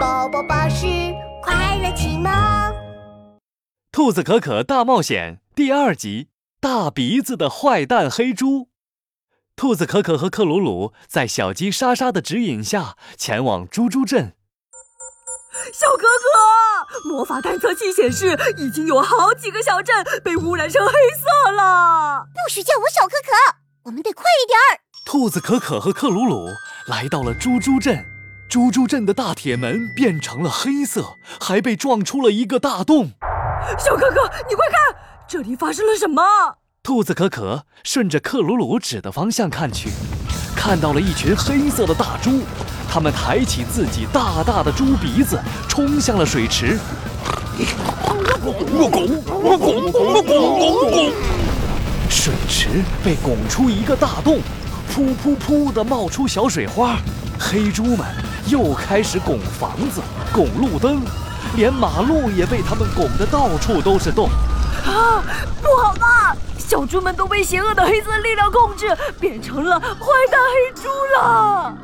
宝宝巴士快乐启蒙，《兔子可可大冒险》第二集：大鼻子的坏蛋黑猪。兔子可可和克鲁鲁在小鸡莎莎的指引下前往猪猪镇。小可可，魔法探测器显示，已经有好几个小镇被污染成黑色了。不许叫我小可可，我们得快一点儿。兔子可可和克鲁鲁来到了猪猪镇，猪猪镇的大铁门变成了黑色，还被撞出了一个大洞。小可可，你快看，这里发生了什么？兔子可可顺着克鲁鲁指的方向看去，看到了一群黑色的大猪。他们抬起自己大大的猪鼻子，冲向了水池。水池被拱出一个大洞，噗噗噗的冒出小水花。黑猪们又开始拱房子、拱路灯，连马路也被他们拱得到处都是洞。啊，不好了！小猪们都被邪恶的黑色力量控制，变成了坏蛋黑猪了。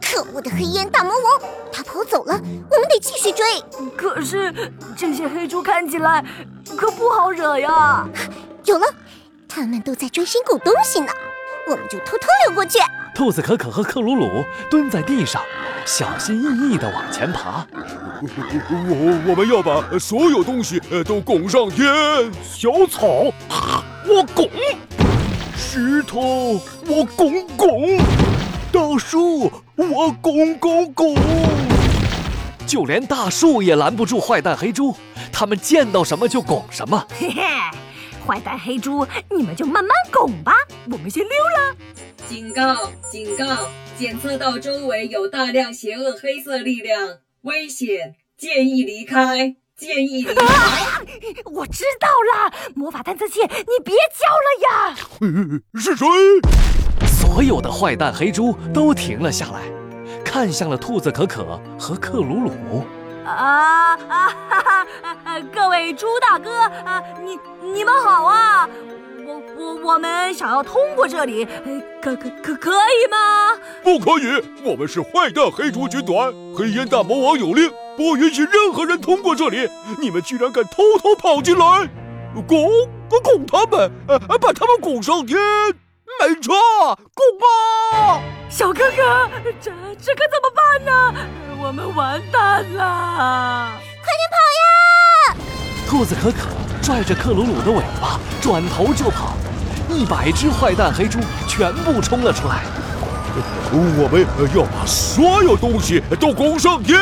可恶的黑烟大魔王，他跑走了，我们得继续追。可是这些黑猪看起来可不好惹呀。有了，他们都在专心拱东西呢，我们就偷偷溜过去。兔子可可和克鲁鲁蹲在地上，小心翼翼地往前爬。我我们要把所有东西都拱上天。小草，我拱；石头，我拱拱。大树，我拱拱拱，就连大树也拦不住坏蛋黑猪，他们见到什么就拱什么。嘿嘿，坏蛋黑猪，你们就慢慢拱吧，我们先溜了。警告！警告！检测到周围有大量邪恶黑色力量，危险，建议离开，建议离开。我知道了，魔法探测器，你别叫了呀。是谁？所有的坏蛋黑猪都停了下来，看向了兔子可可和克鲁鲁。啊啊哈哈！各位猪大哥，啊，你你们好啊！我们想要通过这里，可可可可以吗？不可以，我们是坏蛋黑猪军团，黑烟大魔王有令，不允许任何人通过这里。你们居然敢偷偷跑进来，拱拱他们，把他们拱上天！没错，拱吧！小哥哥，这这可怎么办呢？我们完蛋了！快点跑呀！兔子可可拽着克鲁鲁的尾巴，转头就跑。一百只坏蛋黑猪全部冲了出来。我们要把所有东西都拱上天！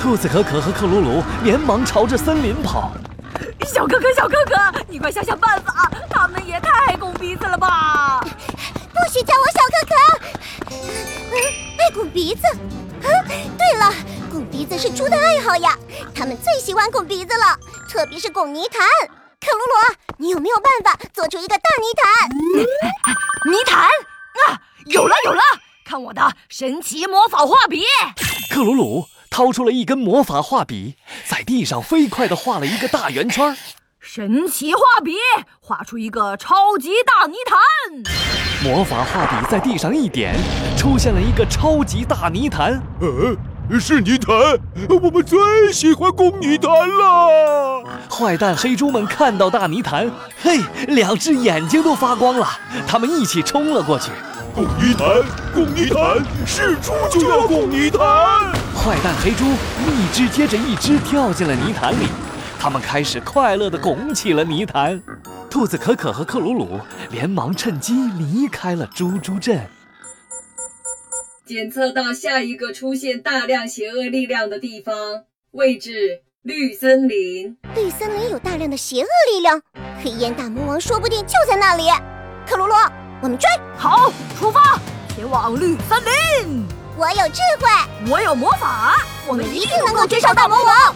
兔子可可和克鲁鲁连忙朝着森林跑。小哥哥，小哥哥，你快想想办法！他们也太拱鼻子了吧！不许叫我小可可！爱拱鼻子？啊，对了，拱鼻子是猪的爱好呀，他们最喜欢拱鼻子了，特别是拱泥潭。克鲁鲁，你有没有办法做出一个大泥潭？泥潭啊，有了有了！看我的神奇魔法画笔！克鲁鲁。掏出了一根魔法画笔，在地上飞快地画了一个大圆圈。神奇画笔画出一个超级大泥潭。魔法画笔在地上一点，出现了一个超级大泥潭。呃，是泥潭，我们最喜欢拱泥潭了。坏蛋黑猪们看到大泥潭，嘿，两只眼睛都发光了。他们一起冲了过去。拱泥潭，拱泥潭，是猪就要拱泥潭。坏蛋黑猪一只接着一只跳进了泥潭里，他们开始快乐地拱起了泥潭。兔子可可和克鲁鲁连忙趁机离开了猪猪镇。检测到下一个出现大量邪恶力量的地方，位置绿森林。绿森林有大量的邪恶力量，黑烟大魔王说不定就在那里。克鲁鲁。我们追，好，出发，前往绿森林。我有智慧，我有魔法，我们一定能够追上大魔王。